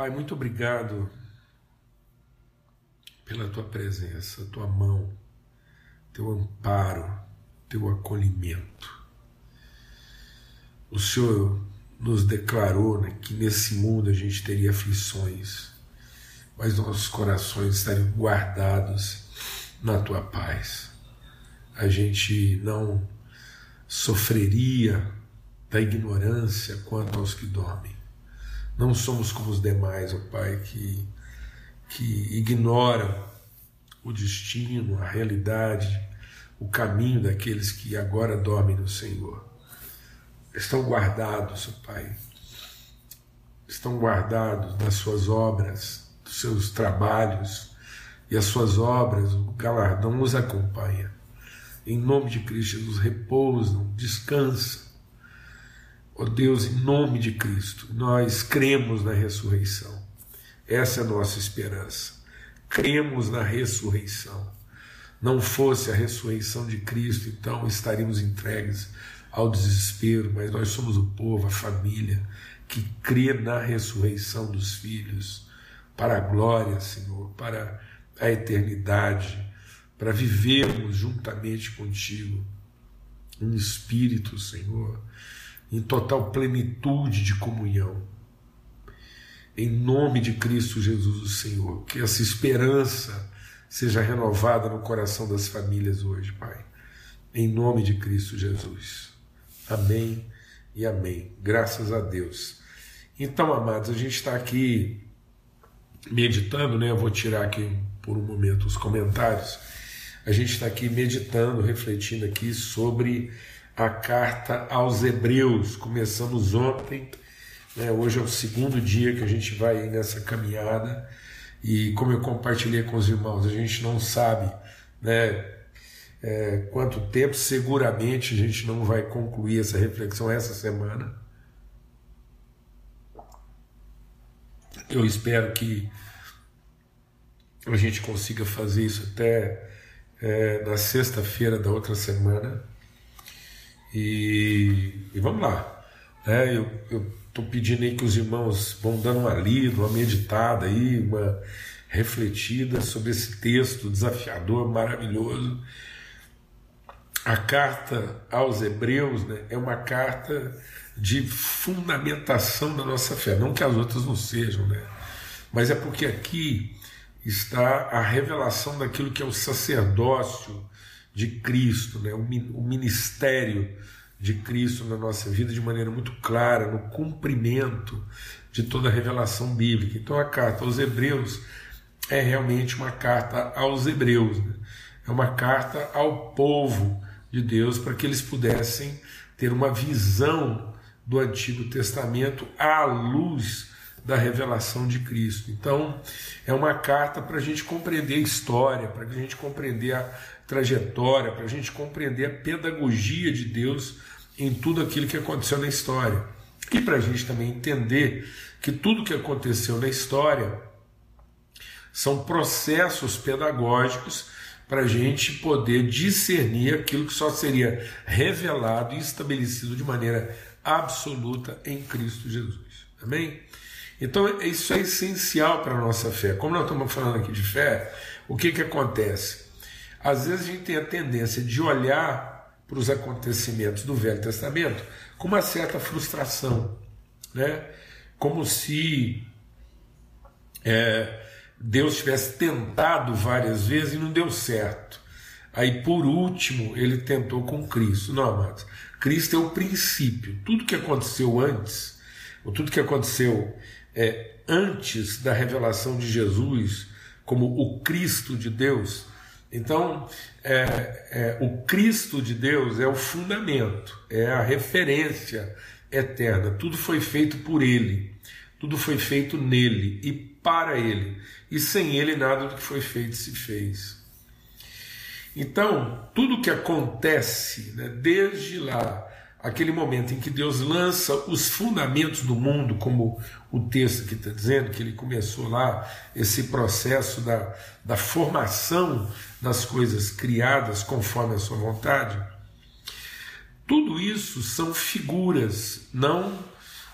Pai, muito obrigado pela tua presença, tua mão, teu amparo, teu acolhimento. O Senhor nos declarou né, que nesse mundo a gente teria aflições, mas nossos corações estariam guardados na tua paz. A gente não sofreria da ignorância quanto aos que dormem. Não somos como os demais, ó oh Pai, que, que ignoram o destino, a realidade, o caminho daqueles que agora dormem no Senhor. Estão guardados, ó oh Pai, estão guardados nas suas obras, dos seus trabalhos, e as suas obras, o galardão os acompanha. Em nome de Cristo Jesus, repousam, descansam Ó oh Deus, em nome de Cristo, nós cremos na ressurreição. Essa é a nossa esperança. Cremos na ressurreição. Não fosse a ressurreição de Cristo, então estaríamos entregues ao desespero, mas nós somos o povo, a família, que crê na ressurreição dos filhos, para a glória, Senhor, para a eternidade, para vivermos juntamente contigo, um espírito, Senhor em total plenitude de comunhão. Em nome de Cristo Jesus, o Senhor, que essa esperança seja renovada no coração das famílias hoje, Pai. Em nome de Cristo Jesus. Amém e amém. Graças a Deus. Então, amados, a gente está aqui meditando, né? Eu vou tirar aqui por um momento os comentários. A gente está aqui meditando, refletindo aqui sobre a carta aos Hebreus. Começamos ontem, né? hoje é o segundo dia que a gente vai nessa caminhada. E como eu compartilhei com os irmãos, a gente não sabe né, é, quanto tempo, seguramente a gente não vai concluir essa reflexão essa semana. Eu espero que a gente consiga fazer isso até é, na sexta-feira da outra semana. E, e vamos lá. Né? Eu estou pedindo aí que os irmãos vão dando uma lida, uma meditada aí, uma refletida sobre esse texto desafiador, maravilhoso. A carta aos Hebreus né, é uma carta de fundamentação da nossa fé, não que as outras não sejam, né? mas é porque aqui está a revelação daquilo que é o sacerdócio de Cristo, né? o ministério de Cristo na nossa vida de maneira muito clara, no cumprimento de toda a revelação bíblica. Então a carta aos Hebreus é realmente uma carta aos Hebreus, né? é uma carta ao povo de Deus para que eles pudessem ter uma visão do Antigo Testamento à luz da revelação de Cristo. Então, é uma carta para a gente compreender a história, para a gente compreender a trajetória, para a gente compreender a pedagogia de Deus em tudo aquilo que aconteceu na história. E para a gente também entender que tudo que aconteceu na história são processos pedagógicos para a gente poder discernir aquilo que só seria revelado e estabelecido de maneira absoluta em Cristo Jesus. Amém? Então, isso é essencial para a nossa fé. Como nós estamos falando aqui de fé, o que, que acontece? Às vezes a gente tem a tendência de olhar para os acontecimentos do Velho Testamento com uma certa frustração, né? como se é, Deus tivesse tentado várias vezes e não deu certo. Aí, por último, ele tentou com Cristo. Não, amados, Cristo é o princípio. Tudo que aconteceu antes, ou tudo que aconteceu é, antes da revelação de Jesus como o Cristo de Deus. Então, é, é, o Cristo de Deus é o fundamento, é a referência eterna. Tudo foi feito por Ele, tudo foi feito nele e para Ele. E sem Ele, nada do que foi feito se fez. Então, tudo que acontece né, desde lá aquele momento em que Deus lança os fundamentos do mundo, como o texto que está dizendo, que ele começou lá, esse processo da, da formação das coisas criadas conforme a sua vontade. Tudo isso são figuras, não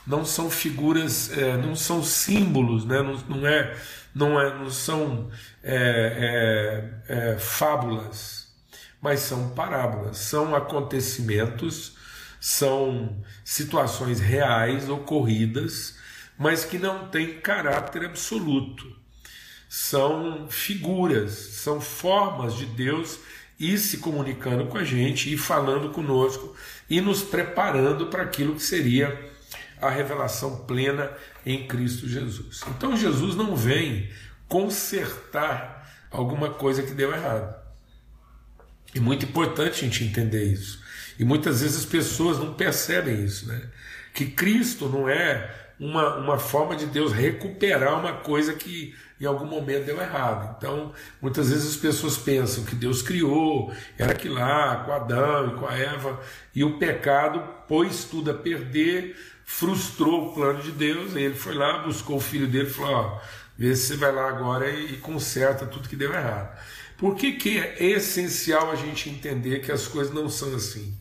não são figuras, é, não são símbolos, né? não, não, é, não, é, não são é, é, é, fábulas, mas são parábolas, são acontecimentos, são situações reais ocorridas, mas que não têm caráter absoluto. São figuras, são formas de Deus ir se comunicando com a gente, e falando conosco e nos preparando para aquilo que seria a revelação plena em Cristo Jesus. Então Jesus não vem consertar alguma coisa que deu errado. E muito importante a gente entender isso. E muitas vezes as pessoas não percebem isso, né? Que Cristo não é uma, uma forma de Deus recuperar uma coisa que em algum momento deu errado. Então, muitas vezes as pessoas pensam que Deus criou, era aquilo lá, com Adão e com a Eva, e o pecado pôs tudo a perder, frustrou o plano de Deus, e ele foi lá, buscou o filho dele e falou: ó, vê se você vai lá agora e, conserta tudo que deu errado. Por que, que é essencial a gente entender que as coisas não são assim?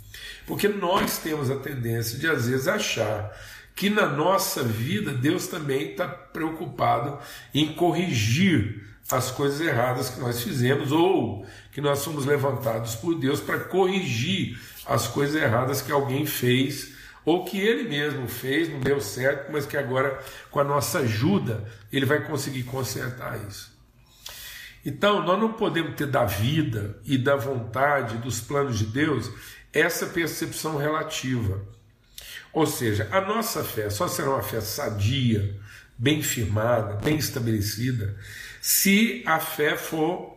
Porque nós temos a tendência de, às vezes, achar que na nossa vida Deus também está preocupado em corrigir as coisas erradas que nós fizemos ou que nós somos levantados por Deus para corrigir as coisas erradas que alguém fez ou que ele mesmo fez, não deu certo, mas que agora com a nossa ajuda ele vai conseguir consertar isso. Então, nós não podemos ter da vida e da vontade, dos planos de Deus, essa percepção relativa. Ou seja, a nossa fé só será uma fé sadia, bem firmada, bem estabelecida, se a fé for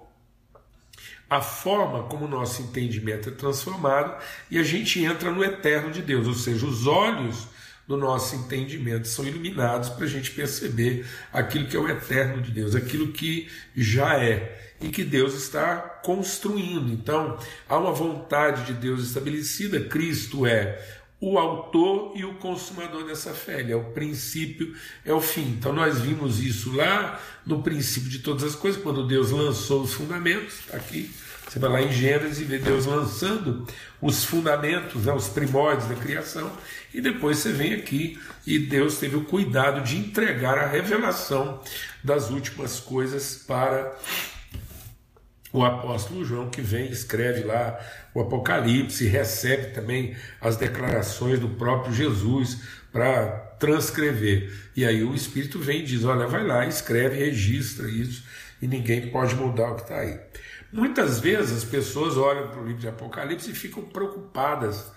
a forma como o nosso entendimento é transformado e a gente entra no eterno de Deus, ou seja, os olhos do nosso entendimento são iluminados para a gente perceber aquilo que é o eterno de Deus, aquilo que já é e que Deus está construindo. Então, há uma vontade de Deus estabelecida, Cristo é o autor e o consumador dessa fé. Ele é o princípio, é o fim. Então nós vimos isso lá no princípio de todas as coisas, quando Deus lançou os fundamentos. Tá aqui você vai lá em Gênesis e vê Deus lançando os fundamentos, né, os primórdios da criação, e depois você vem aqui e Deus teve o cuidado de entregar a revelação das últimas coisas para o apóstolo João, que vem escreve lá o Apocalipse, recebe também as declarações do próprio Jesus para transcrever. E aí o Espírito vem e diz: Olha, vai lá, escreve, registra isso, e ninguém pode mudar o que está aí. Muitas vezes as pessoas olham para o livro de Apocalipse e ficam preocupadas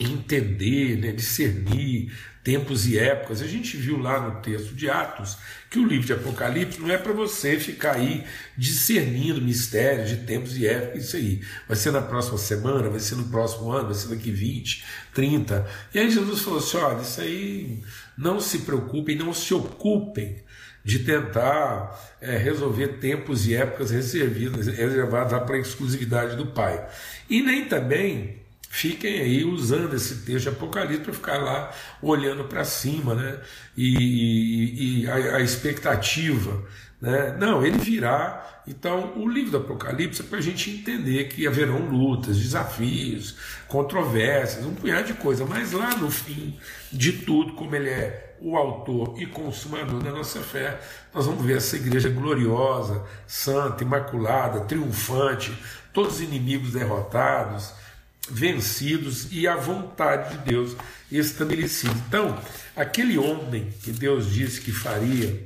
entender, né, discernir tempos e épocas. A gente viu lá no texto de Atos que o livro de Apocalipse não é para você ficar aí discernindo mistérios de tempos e épocas, isso aí. Vai ser na próxima semana, vai ser no próximo ano, vai ser daqui 20, 30. E aí Jesus falou assim: olha, isso aí não se preocupem, não se ocupem de tentar é, resolver tempos e épocas reservadas, reservadas para a exclusividade do Pai. E nem também fiquem aí usando esse texto de Apocalipse para ficar lá olhando para cima, né? E, e, e a, a, expectativa, né? Não, ele virá. Então, o livro do Apocalipse é para a gente entender que haverão lutas, desafios, controvérsias, um punhado de coisa, mas lá no fim de tudo, como ele é o autor e consumador da nossa fé, nós vamos ver essa igreja gloriosa, santa, imaculada, triunfante, todos os inimigos derrotados vencidos e a vontade de Deus estabelecida. Então, aquele homem que Deus disse que faria,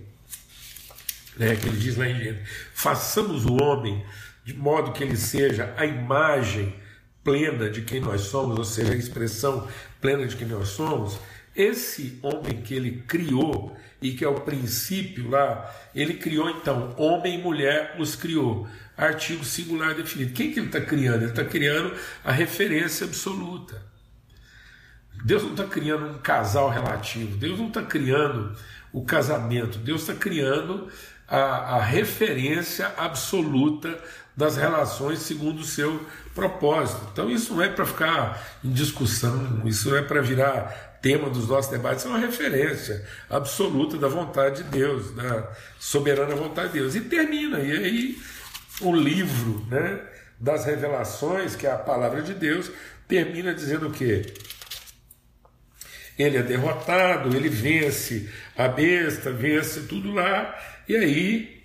né, que ele diz lá em Gênesis, façamos o homem de modo que ele seja a imagem plena de quem nós somos, ou seja, a expressão plena de quem nós somos, esse homem que ele criou e que é o princípio lá, ele criou então, homem e mulher os criou artigo singular definido. Quem que ele está criando? Ele está criando a referência absoluta. Deus não está criando um casal relativo, Deus não está criando o casamento, Deus está criando a, a, referência absoluta das relações segundo o seu propósito. Então isso não é para ficar em discussão, isso não é para virar tema dos nossos debates, é uma referência absoluta da vontade de Deus, da soberana vontade de Deus. E termina, e aí o livro né, das revelações, que é a palavra de Deus, termina dizendo o quê? ele é derrotado, ele vence a besta, vence tudo lá, e aí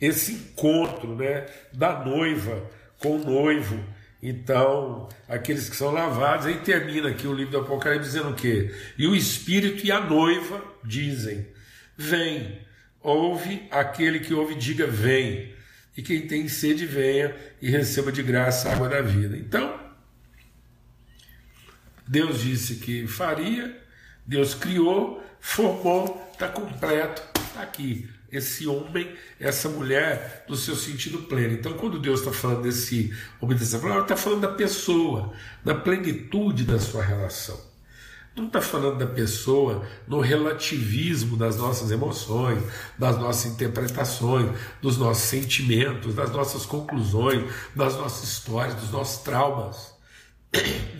esse encontro né, da noiva com o noivo. Então, aqueles que são lavados, aí termina aqui o livro do Apocalipse dizendo o quê? E o Espírito e a noiva dizem: Vem, ouve aquele que ouve, diga: Vem. E quem tem sede, venha e receba de graça a água da vida. Então, Deus disse que faria, Deus criou, formou, está completo, está aqui. Esse homem, essa mulher, no seu sentido pleno. Então, quando Deus está falando desse obediência, ela está falando da pessoa, da plenitude da sua relação. Não está falando da pessoa no relativismo das nossas emoções, das nossas interpretações, dos nossos sentimentos, das nossas conclusões, das nossas histórias, dos nossos traumas.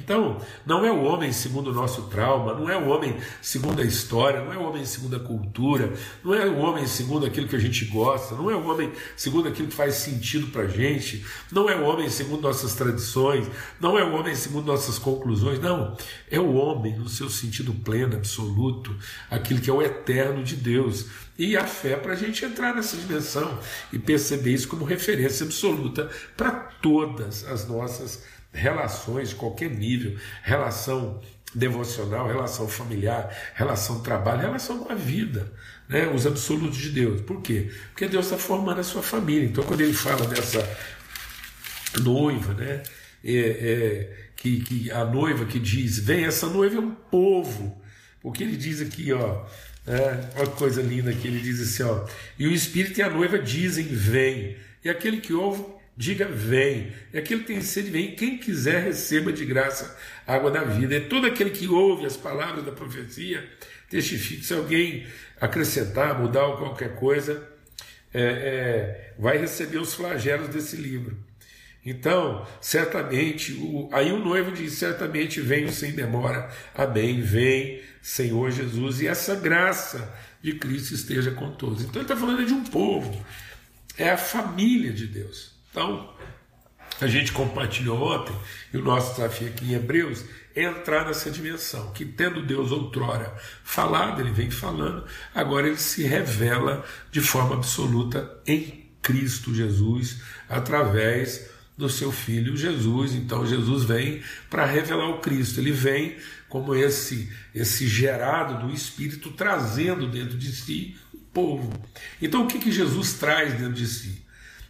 Então, não é o homem segundo o nosso trauma, não é o homem segundo a história, não é o homem segundo a cultura, não é o homem segundo aquilo que a gente gosta, não é o homem segundo aquilo que faz sentido para a gente, não é o homem segundo nossas tradições, não é o homem segundo nossas conclusões, não. É o homem no seu sentido pleno, absoluto, aquilo que é o eterno de Deus. E a fé para a gente entrar nessa dimensão e perceber isso como referência absoluta para todas as nossas relações de qualquer nível, relação devocional, relação familiar, relação trabalho, relação com a vida, né? os absolutos de Deus. Por quê? Porque Deus está formando a sua família. Então, quando ele fala dessa noiva, né? É, é, que, que a noiva que diz, vem, essa noiva é um povo. Porque ele diz aqui, ó, é, olha que coisa linda que ele diz assim, ó, e o Espírito e a noiva dizem, vem. E aquele que ouve diga vem. E aquele que tem sede, vem. Quem quiser, receba de graça a água da vida. É todo aquele que ouve as palavras da profecia, testifique. Se alguém acrescentar, mudar ou qualquer coisa, é, é, vai receber os flagelos desse livro. Então, certamente, o, aí o noivo diz: certamente venho sem demora. Amém. Vem, Senhor Jesus, e essa graça de Cristo esteja com todos. Então, ele está falando de um povo, é a família de Deus. Então, a gente compartilhou ontem, e o nosso desafio aqui em Hebreus é entrar nessa dimensão, que tendo Deus outrora falado, ele vem falando, agora ele se revela de forma absoluta em Cristo Jesus, através do seu filho Jesus. Então Jesus vem para revelar o Cristo, ele vem como esse esse gerado do Espírito trazendo dentro de si o povo. Então o que que Jesus traz dentro de si?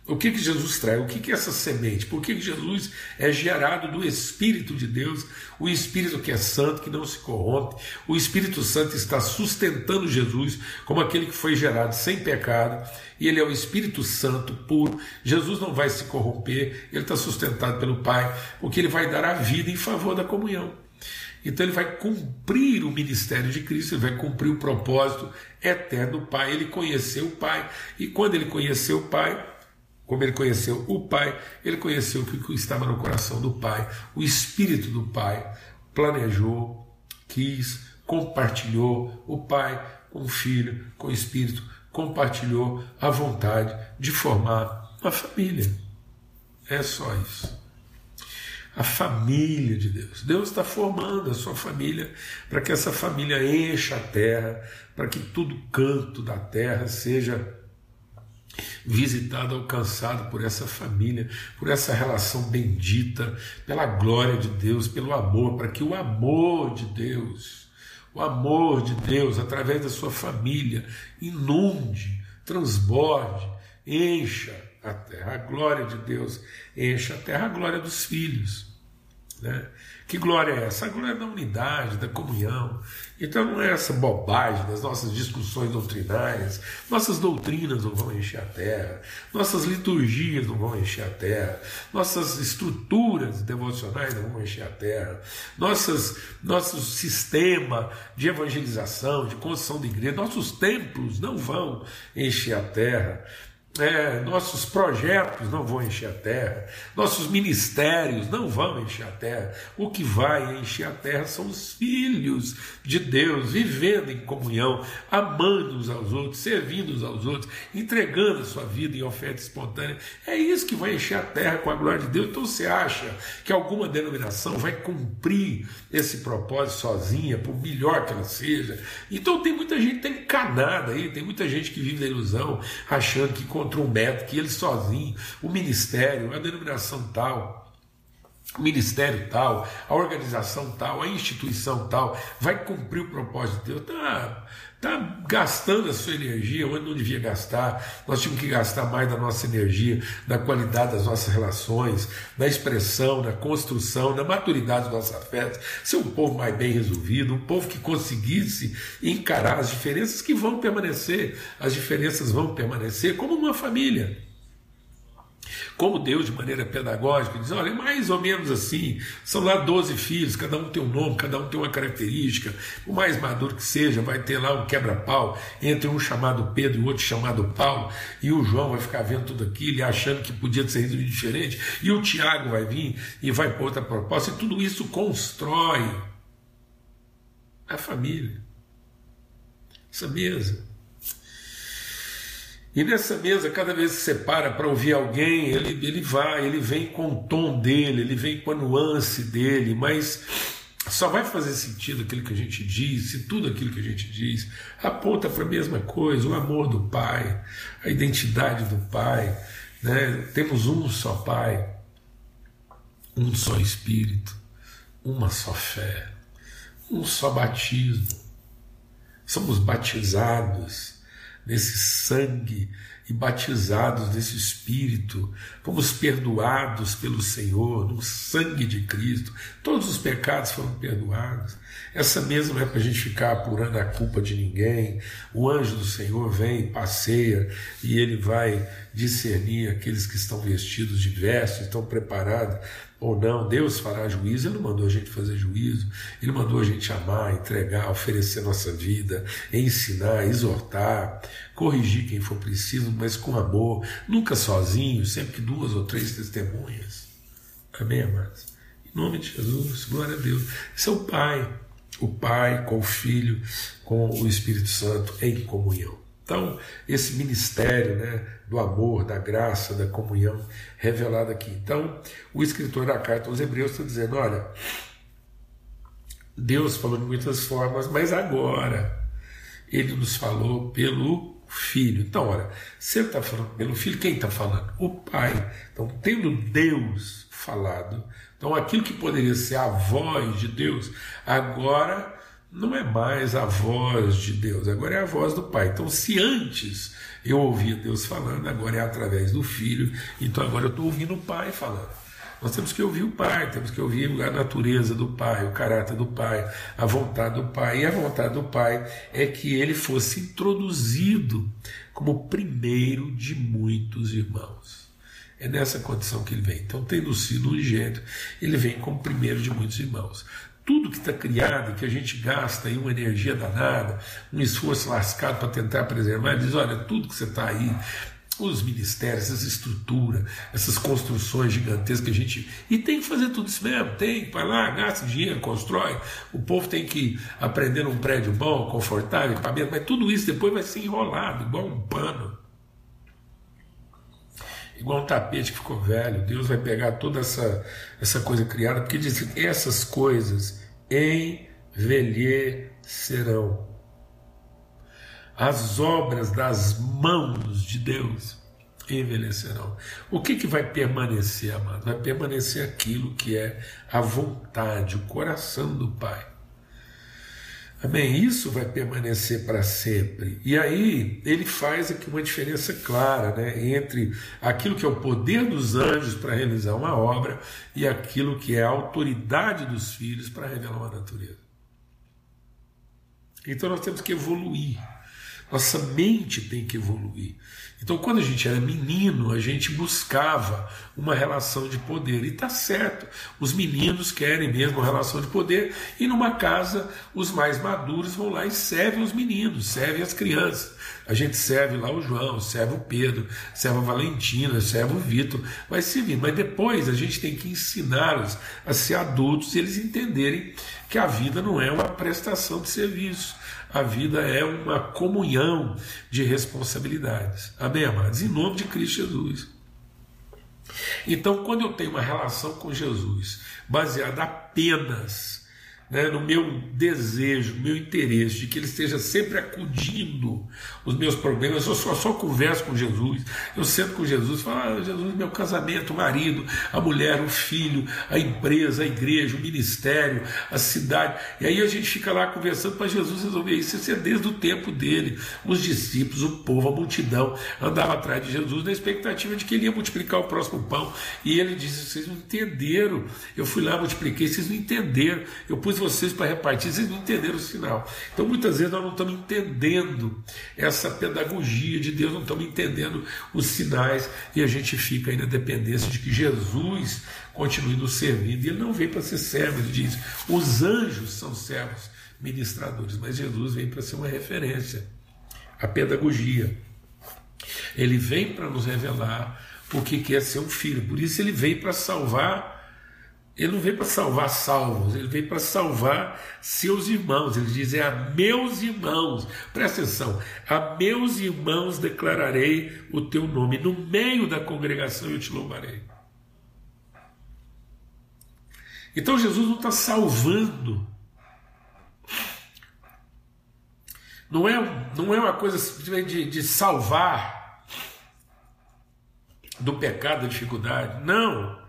O que, que Jesus traz? O que, que é essa semente? Por que, que Jesus é gerado do Espírito de Deus, o Espírito que é santo, que não se corrompe? O Espírito Santo está sustentando Jesus como aquele que foi gerado sem pecado, e ele é o Espírito Santo puro. Jesus não vai se corromper, ele está sustentado pelo Pai, porque ele vai dar a vida em favor da comunhão. Então ele vai cumprir o ministério de Cristo, ele vai cumprir o propósito eterno do Pai. Ele conheceu o Pai, e quando ele conheceu o Pai, como ele conheceu o Pai, ele conheceu o que estava no coração do Pai, o Espírito do Pai, planejou, quis, compartilhou o Pai com o Filho, com o Espírito, compartilhou a vontade de formar uma família. É só isso. A família de Deus. Deus está formando a sua família para que essa família encha a terra, para que todo canto da terra seja visitado, alcançado por essa família, por essa relação bendita, pela glória de Deus, pelo amor, para que o amor de Deus, o amor de Deus, através da sua família, inunde, transborde, encha a terra, a glória de Deus encha a terra, a glória dos filhos. Né? Que glória é essa? A glória da unidade, da comunhão. Então não é essa bobagem das nossas discussões doutrinárias. Nossas doutrinas não vão encher a terra, nossas liturgias não vão encher a terra, nossas estruturas devocionais não vão encher a terra, nossas, nosso sistema de evangelização, de construção de igreja, nossos templos não vão encher a terra. É, nossos projetos não vão encher a terra, nossos ministérios não vão encher a terra. O que vai encher a terra são os filhos de Deus, vivendo em comunhão, amando uns aos outros, servindo uns aos outros, entregando a sua vida em oferta espontânea. É isso que vai encher a terra com a glória de Deus. Então você acha que alguma denominação vai cumprir esse propósito sozinha, por melhor que ela seja? Então tem muita gente tá encanada aí, tem muita gente que vive da ilusão, achando que encontrou um método, que ele sozinho, o ministério, a denominação tal, o ministério tal, a organização tal, a instituição tal, vai cumprir o propósito de Deus. Está tá gastando a sua energia onde não devia gastar. Nós tínhamos que gastar mais da nossa energia, na qualidade das nossas relações, na expressão, na construção, na maturidade dos nossos afetos. Ser um povo mais bem resolvido, um povo que conseguisse encarar as diferenças que vão permanecer. As diferenças vão permanecer como uma família. Como Deus, de maneira pedagógica, diz: olha, é mais ou menos assim. São lá 12 filhos, cada um tem um nome, cada um tem uma característica. O mais maduro que seja, vai ter lá um quebra-pau entre um chamado Pedro e outro chamado Paulo. E o João vai ficar vendo tudo aquilo e achando que podia ser resolvido diferente. E o Tiago vai vir e vai pôr outra proposta. E tudo isso constrói a família. Essa mesa e nessa mesa, cada vez que você para para ouvir alguém, ele, ele vai, ele vem com o tom dele, ele vem com a nuance dele, mas só vai fazer sentido aquilo que a gente diz, se tudo aquilo que a gente diz aponta para a mesma coisa, o amor do Pai, a identidade do Pai. Né? Temos um só Pai, um só Espírito, uma só fé, um só batismo. Somos batizados nesse sangue e batizados nesse Espírito, fomos perdoados pelo Senhor, no sangue de Cristo, todos os pecados foram perdoados. Essa mesa não é para a gente ficar apurando a culpa de ninguém. O anjo do Senhor vem, passeia e ele vai discernir aqueles que estão vestidos de vestes, estão preparados ou não, Deus fará juízo, Ele não mandou a gente fazer juízo, Ele mandou a gente amar, entregar, oferecer nossa vida, ensinar, exortar, corrigir quem for preciso, mas com amor, nunca sozinho, sempre duas ou três testemunhas. Amém, amados? Em nome de Jesus, glória a Deus. Esse é Pai, o Pai com o Filho, com o Espírito Santo em comunhão. Então, esse ministério né, do amor, da graça, da comunhão revelado aqui. Então, o escritor da carta aos Hebreus está dizendo: olha, Deus falou de muitas formas, mas agora ele nos falou pelo Filho. Então, olha, se ele está falando pelo Filho, quem está falando? O Pai. Então, tendo Deus falado, então aquilo que poderia ser a voz de Deus, agora não é mais a voz de Deus, agora é a voz do Pai. Então, se antes eu ouvia Deus falando, agora é através do Filho, então agora eu estou ouvindo o Pai falando. Nós temos que ouvir o Pai, temos que ouvir a natureza do Pai, o caráter do Pai, a vontade do Pai. E a vontade do Pai é que ele fosse introduzido como primeiro de muitos irmãos. É nessa condição que ele vem. Então, tendo sido unigênito, ele vem como primeiro de muitos irmãos tudo que está criado, que a gente gasta aí uma energia danada, um esforço lascado para tentar preservar, ele diz: olha, tudo que você está aí, os ministérios, essa estrutura, essas construções gigantescas que a gente. E tem que fazer tudo isso mesmo, tem, vai lá, gasta dinheiro, constrói. O povo tem que aprender num prédio bom, confortável, equipamento, mas tudo isso depois vai ser enrolado, igual um pano. Igual um tapete que ficou velho. Deus vai pegar toda essa, essa coisa criada, porque diz que essas coisas envelhecerão. As obras das mãos de Deus envelhecerão. O que, que vai permanecer, amado? Vai permanecer aquilo que é a vontade, o coração do Pai. Amém? Isso vai permanecer para sempre. E aí ele faz aqui uma diferença clara né, entre aquilo que é o poder dos anjos para realizar uma obra e aquilo que é a autoridade dos filhos para revelar uma natureza. Então nós temos que evoluir. Nossa mente tem que evoluir. Então, quando a gente era menino, a gente buscava uma relação de poder. E está certo, os meninos querem mesmo relação de poder, e numa casa, os mais maduros vão lá e servem os meninos, servem as crianças. A gente serve lá o João, serve o Pedro, serve a Valentina, serve o Vitor, vai servir. Mas depois a gente tem que ensiná-los a ser adultos e eles entenderem que a vida não é uma prestação de serviço. A vida é uma comunhão de responsabilidades. Amém, amados? Em nome de Cristo Jesus. Então, quando eu tenho uma relação com Jesus baseada apenas né, no meu desejo, meu interesse de que Ele esteja sempre acudindo os meus problemas. Eu só, só converso com Jesus, eu sento com Jesus, falo, ah, Jesus, meu casamento, o marido, a mulher, o filho, a empresa, a igreja, o ministério, a cidade. E aí a gente fica lá conversando para Jesus resolver isso. Isso é desde o tempo dele. Os discípulos, o povo, a multidão andava atrás de Jesus na expectativa de que ele ia multiplicar o próximo pão. E ele disse: Vocês não entenderam. Eu fui lá, multipliquei, vocês não entenderam. Eu pus vocês para repartir, vocês não entenderam o sinal. Então muitas vezes nós não estamos entendendo essa pedagogia de Deus, não estamos entendendo os sinais e a gente fica aí na dependência de que Jesus continue nos servindo. E ele não veio para ser servo, ele diz: os anjos são servos ministradores, mas Jesus vem para ser uma referência. A pedagogia. Ele vem para nos revelar o que quer ser um filho. Por isso ele veio para salvar ele não veio para salvar salvos, ele veio para salvar seus irmãos. Ele diz: é a meus irmãos, presta atenção, a meus irmãos declararei o teu nome, no meio da congregação eu te louvarei. Então Jesus não está salvando. Não é, não é uma coisa simplesmente de, de salvar do pecado, da dificuldade. Não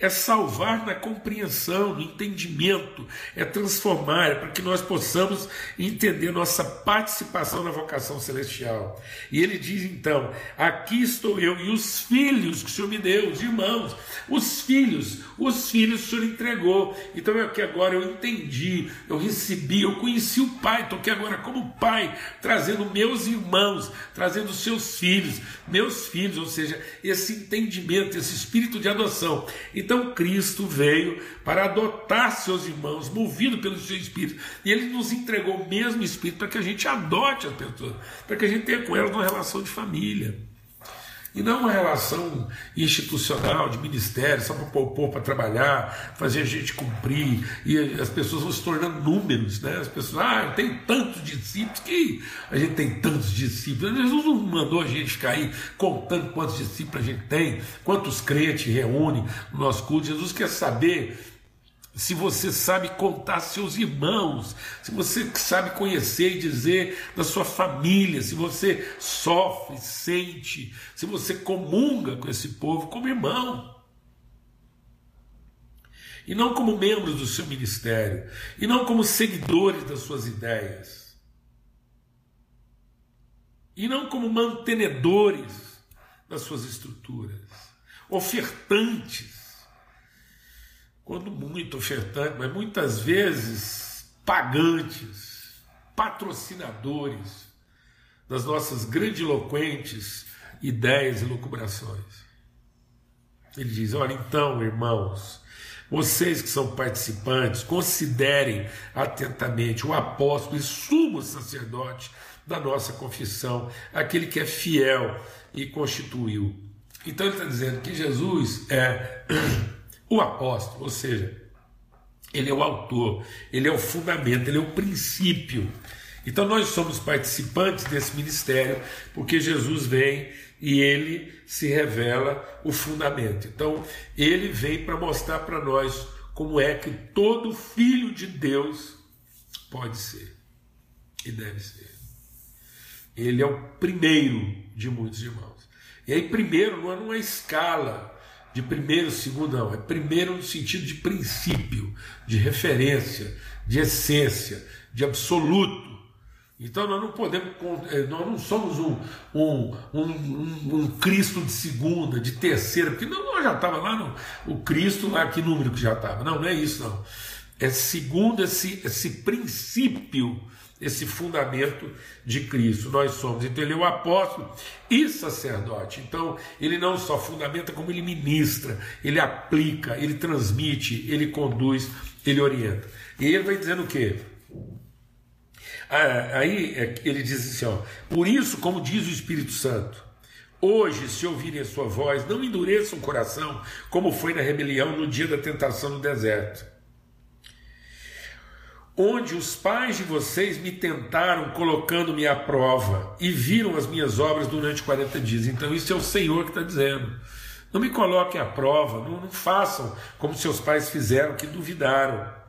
é salvar na compreensão, no entendimento, é transformar, é para que nós possamos entender nossa participação na vocação celestial. E ele diz então: Aqui estou eu e os filhos que o Senhor me deu, os irmãos, os filhos, os filhos o Senhor entregou. Então é que agora eu entendi, eu recebi, eu conheci o Pai, estou aqui agora como Pai, trazendo meus irmãos, trazendo seus filhos, meus filhos, ou seja, esse entendimento, esse espírito de adoção. Então Cristo veio para adotar seus irmãos, movido pelo seu espírito, e ele nos entregou o mesmo espírito para que a gente adote as pessoas, para que a gente tenha com elas uma relação de família. E não uma relação institucional, de ministério, só para pôr para trabalhar, fazer a gente cumprir, e as pessoas vão se tornando números, né? As pessoas, ah, eu tenho tantos discípulos, que a gente tem tantos discípulos. Jesus não mandou a gente ficar aí contando quantos discípulos a gente tem, quantos crentes reúne no nosso culto. Jesus quer saber se você sabe contar seus irmãos, se você sabe conhecer e dizer da sua família, se você sofre, sente, se você comunga com esse povo como irmão. E não como membros do seu ministério, e não como seguidores das suas ideias, e não como mantenedores das suas estruturas, ofertantes quando muito ofertante, mas muitas vezes pagantes, patrocinadores das nossas grandiloquentes ideias e lucubrações. Ele diz: Olha, então, irmãos, vocês que são participantes, considerem atentamente o apóstolo e sumo sacerdote da nossa confissão, aquele que é fiel e constituiu. Então ele está dizendo que Jesus é o apóstolo, ou seja, ele é o autor, ele é o fundamento, ele é o princípio. Então nós somos participantes desse ministério porque Jesus vem e ele se revela o fundamento. Então ele vem para mostrar para nós como é que todo filho de Deus pode ser e deve ser. Ele é o primeiro de muitos irmãos. E aí, primeiro, não é numa escala de primeiro, segundo, não. É primeiro no sentido de princípio, de referência, de essência, de absoluto. Então nós não podemos, eh, nós não somos um, um, um, um Cristo de segunda, de terceira, porque não, nós já estava lá no o Cristo, lá que número que já estava. Não, não é isso não. É segundo esse, esse princípio esse fundamento de Cristo. Nós somos, então, ele é o apóstolo e sacerdote. Então, ele não só fundamenta, como ele ministra, ele aplica, ele transmite, ele conduz, ele orienta. E ele vai dizendo o quê? Ah, aí é, ele diz assim: ó, por isso, como diz o Espírito Santo, Hoje, se ouvirem a sua voz, não endureçam o coração, como foi na rebelião no dia da tentação no deserto. Onde os pais de vocês me tentaram colocando-me à prova e viram as minhas obras durante 40 dias. Então, isso é o Senhor que está dizendo. Não me coloquem à prova, não, não façam como seus pais fizeram, que duvidaram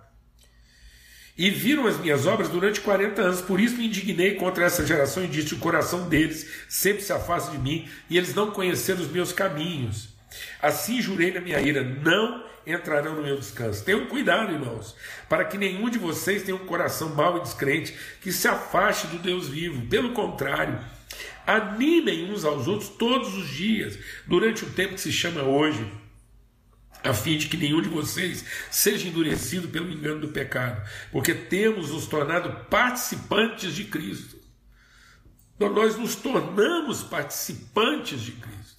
e viram as minhas obras durante 40 anos. Por isso me indignei contra essa geração e disse: o coração deles sempre se afasta de mim e eles não conheceram os meus caminhos. Assim jurei na minha ira: não entrarão no meu descanso. Tenham cuidado, irmãos, para que nenhum de vocês tenha um coração mau e descrente que se afaste do Deus vivo. Pelo contrário, animem uns aos outros todos os dias, durante o tempo que se chama hoje a fim de que nenhum de vocês seja endurecido pelo engano do pecado, porque temos nos tornado participantes de Cristo. Nós nos tornamos participantes de Cristo.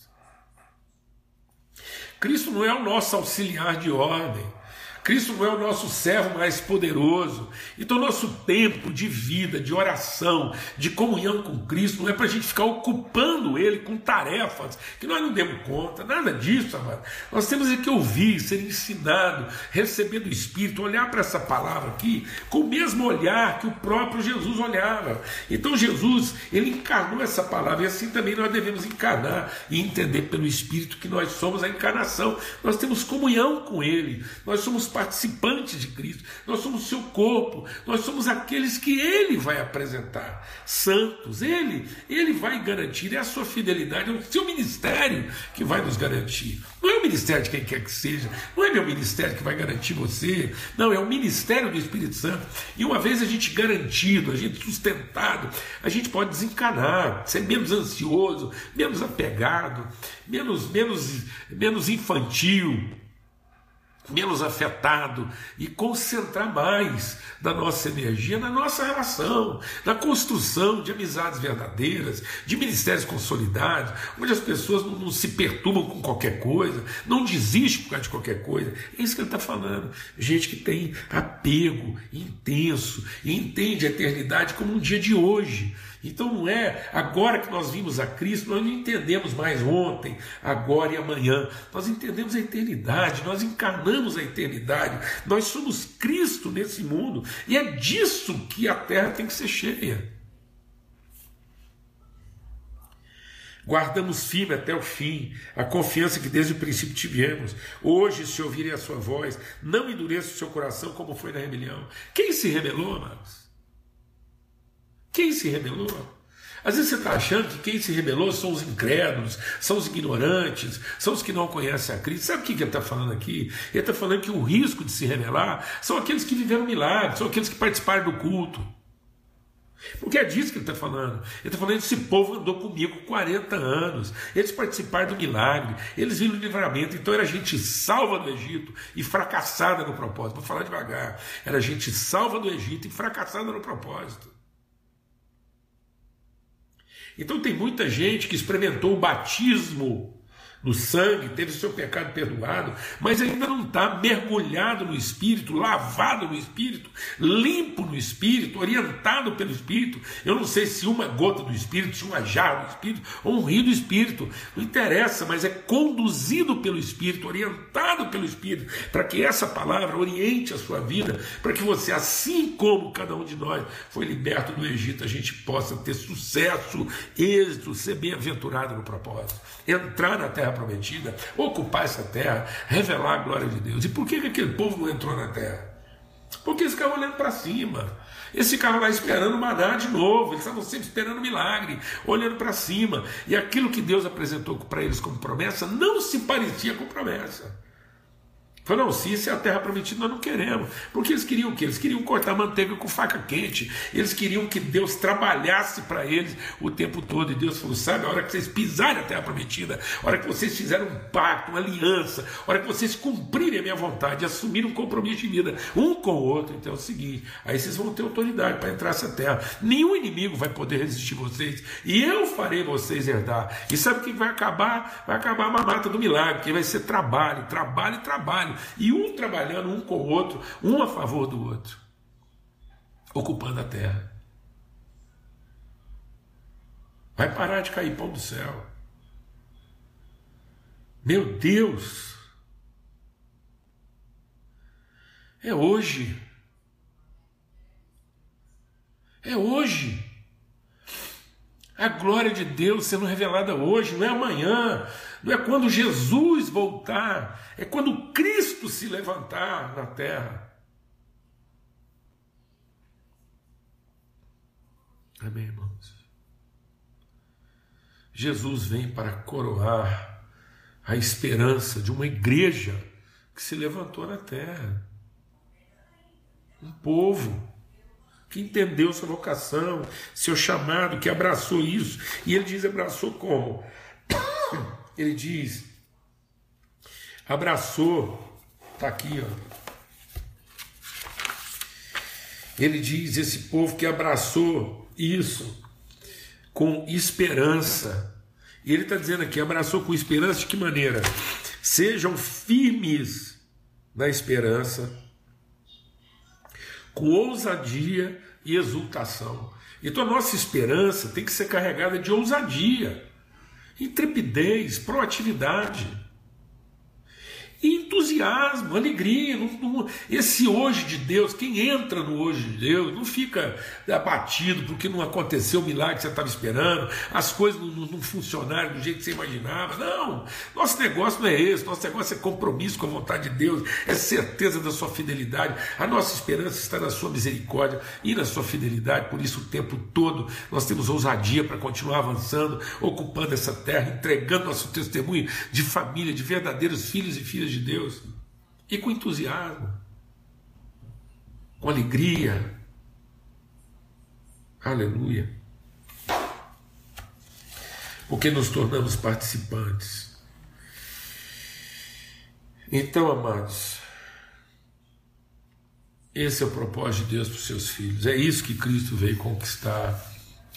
Cristo não é o nosso auxiliar de ordem, Cristo não é o nosso servo mais poderoso. Então, nosso tempo de vida, de oração, de comunhão com Cristo, não é para a gente ficar ocupando Ele com tarefas que nós não demos conta, nada disso, amado. Nós temos que ouvir, ser ensinado, receber do Espírito, olhar para essa palavra aqui com o mesmo olhar que o próprio Jesus olhava. Então, Jesus, ele encarnou essa palavra e assim também nós devemos encarnar e entender pelo Espírito que nós somos a encarnação. Nós temos comunhão com Ele, nós somos participantes de Cristo, nós somos seu corpo, nós somos aqueles que ele vai apresentar, santos, ele, ele vai garantir, é a sua fidelidade, é o seu ministério que vai nos garantir. Não é o ministério de quem quer que seja, não é meu ministério que vai garantir você, não, é o ministério do Espírito Santo. E uma vez a gente garantido, a gente sustentado, a gente pode desencanar, ser menos ansioso, menos apegado, menos, menos, menos infantil menos afetado e concentrar mais da nossa energia na nossa relação, na construção de amizades verdadeiras, de ministérios consolidados, onde as pessoas não, não se perturbam com qualquer coisa, não desistem por causa de qualquer coisa. É isso que ele está falando. Gente que tem apego intenso e entende a eternidade como um dia de hoje. Então não é agora que nós vimos a Cristo, nós não entendemos mais ontem, agora e amanhã. Nós entendemos a eternidade, nós encarnamos a eternidade, nós somos Cristo nesse mundo, e é disso que a terra tem que ser cheia. Guardamos firme até o fim a confiança que desde o princípio tivemos. Hoje, se ouvirem a sua voz, não endureça o seu coração como foi na rebelião. Quem se rebelou, amados? Quem se rebelou? Às vezes você está achando que quem se rebelou são os incrédulos, são os ignorantes, são os que não conhecem a Cristo. Sabe o que ele está falando aqui? Ele está falando que o risco de se rebelar são aqueles que viveram milagres, são aqueles que participaram do culto. Porque é disso que ele está falando. Ele está falando: esse povo andou comigo 40 anos, eles participaram do milagre, eles viram o livramento. Então era gente salva do Egito e fracassada no propósito. Vou falar devagar: era gente salva do Egito e fracassada no propósito. Então tem muita gente que experimentou o batismo no sangue, teve seu pecado perdoado, mas ainda não está mergulhado no Espírito, lavado no Espírito, limpo no Espírito, orientado pelo Espírito. Eu não sei se uma gota do Espírito, se uma jarra do Espírito, ou um rio do Espírito, não interessa, mas é conduzido pelo Espírito, orientado pelo Espírito, para que essa palavra oriente a sua vida, para que você, assim como cada um de nós foi liberto do Egito, a gente possa ter sucesso, êxito, ser bem-aventurado no propósito, entrar na terra prometida, ocupar essa terra, revelar a glória de Deus. E por que, que aquele povo não entrou na terra? Porque eles ficavam olhando para cima. Eles ficavam lá esperando maná de novo, eles estavam sempre esperando milagre, olhando para cima. E aquilo que Deus apresentou para eles como promessa não se parecia com promessa. Falou, não, se isso é a terra prometida, nós não queremos. Porque eles queriam o quê? Eles queriam cortar manteiga com faca quente. Eles queriam que Deus trabalhasse para eles o tempo todo. E Deus falou: sabe, a hora que vocês pisarem a terra prometida, a hora que vocês fizerem um pacto, uma aliança, a hora que vocês cumprirem a minha vontade, assumirem um compromisso de vida um com o outro, então é o seguinte: aí vocês vão ter autoridade para entrar nessa terra. Nenhum inimigo vai poder resistir vocês. E eu farei vocês herdar. E sabe o que vai acabar? Vai acabar a mamata do milagre, que vai ser trabalho, trabalho trabalho e um trabalhando um com o outro, um a favor do outro, ocupando a terra. Vai parar de cair pão do céu. Meu Deus! É hoje. É hoje. A glória de Deus sendo revelada hoje, não é amanhã, não é quando Jesus voltar, é quando Cristo se levantar na terra. Amém, irmãos? Jesus vem para coroar a esperança de uma igreja que se levantou na terra. Um povo que entendeu sua vocação, seu chamado, que abraçou isso. E ele diz: abraçou como? Ele diz: abraçou, está aqui, ó. Ele diz: esse povo que abraçou isso com esperança. E ele está dizendo aqui: abraçou com esperança de que maneira? Sejam firmes na esperança, com ousadia e exultação. Então a nossa esperança tem que ser carregada de ousadia intrepidez, proatividade entusiasmo, alegria. Não, não, esse hoje de Deus, quem entra no hoje de Deus, não fica abatido porque não aconteceu o milagre que você estava esperando, as coisas não, não, funcionaram do jeito que você imaginava. Não, nosso negócio não é esse, nosso negócio é compromisso com a vontade de Deus, é certeza da sua fidelidade. A nossa esperança está na sua misericórdia e na sua fidelidade, por isso o tempo todo nós temos ousadia para continuar avançando, ocupando essa terra, entregando nosso testemunho de família, de verdadeiros filhos e filhas de de Deus e com entusiasmo, com alegria. Aleluia. Porque nos tornamos participantes. Então, amados, esse é o propósito de Deus para os seus filhos. É isso que Cristo veio conquistar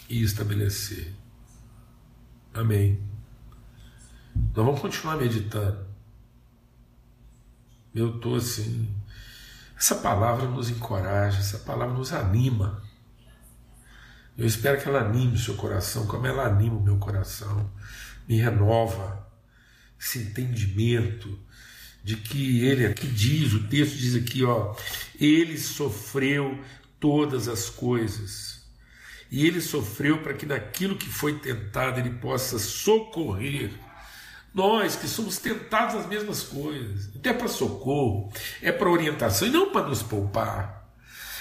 e estabelecer. Amém. Nós vamos continuar meditando. Eu estou assim. Essa palavra nos encoraja, essa palavra nos anima. Eu espero que ela anime o seu coração, como ela anima o meu coração, me renova esse entendimento de que ele aqui diz, o texto diz aqui, ó, ele sofreu todas as coisas. E ele sofreu para que naquilo que foi tentado ele possa socorrer nós que somos tentados as mesmas coisas, até para socorro, é para orientação e não para nos poupar.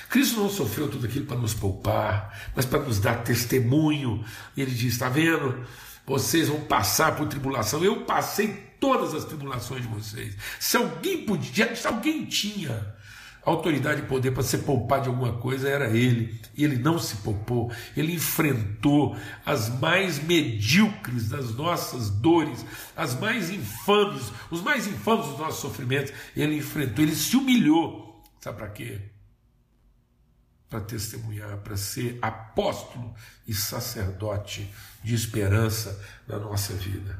Cristo não sofreu tudo aquilo para nos poupar, mas para nos dar testemunho. Ele diz: está vendo? Vocês vão passar por tribulação. Eu passei todas as tribulações de vocês. Se alguém podia, se alguém tinha autoridade e poder para se poupar de alguma coisa era ele. E ele não se poupou, ele enfrentou as mais medíocres das nossas dores, as mais infames, os mais infames dos nossos sofrimentos. Ele enfrentou, ele se humilhou. Sabe para quê? Para testemunhar, para ser apóstolo e sacerdote de esperança na nossa vida.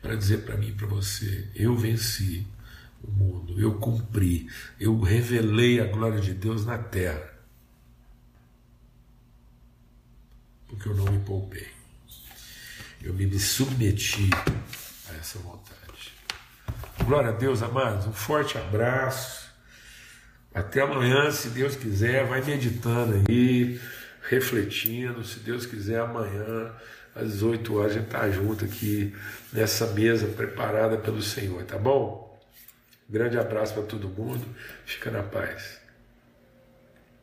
Para dizer para mim e para você: eu venci o mundo, eu cumpri, eu revelei a glória de Deus na terra. Porque eu não me poupei. Eu me submeti a essa vontade. Glória a Deus, amados. Um forte abraço. Até amanhã, se Deus quiser. Vai meditando aí, refletindo. Se Deus quiser, amanhã, às 18 horas, a gente está junto aqui nessa mesa preparada pelo Senhor, tá bom? Grande abraço para todo mundo. Fica na paz.